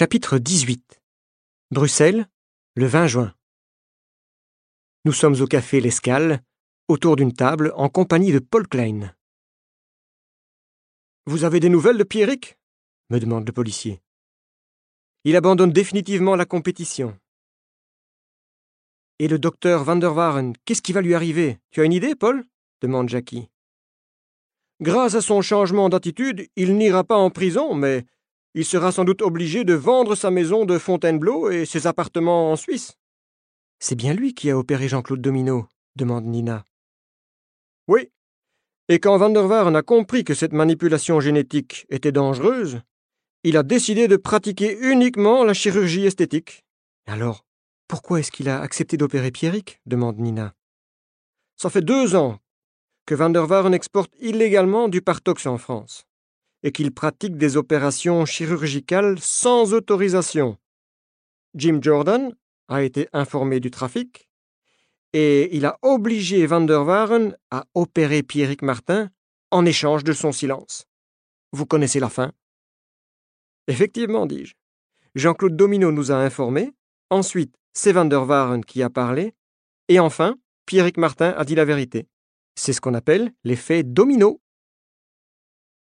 Chapitre 18 Bruxelles, le 20 juin. Nous sommes au café L'Escale, autour d'une table, en compagnie de Paul Klein. Vous avez des nouvelles de Pierrick? me demande le policier. Il abandonne définitivement la compétition. Et le docteur Van der Waren, qu'est-ce qui va lui arriver? Tu as une idée, Paul? demande Jackie. Grâce à son changement d'attitude, il n'ira pas en prison, mais il sera sans doute obligé de vendre sa maison de Fontainebleau et ses appartements en Suisse. C'est bien lui qui a opéré Jean-Claude Domino demande Nina. Oui. Et quand Van der Waren a compris que cette manipulation génétique était dangereuse, il a décidé de pratiquer uniquement la chirurgie esthétique. Alors, pourquoi est-ce qu'il a accepté d'opérer Pierrick? demande Nina. Ça fait deux ans que Van der Waren exporte illégalement du Partox en France et qu'il pratique des opérations chirurgicales sans autorisation. Jim Jordan a été informé du trafic et il a obligé Van der Waren à opérer Pierrick Martin en échange de son silence. Vous connaissez la fin? Effectivement, dis-je. Jean-Claude Domino nous a informés, ensuite c'est Van der Waren qui a parlé, et enfin Pierrick Martin a dit la vérité. C'est ce qu'on appelle l'effet domino.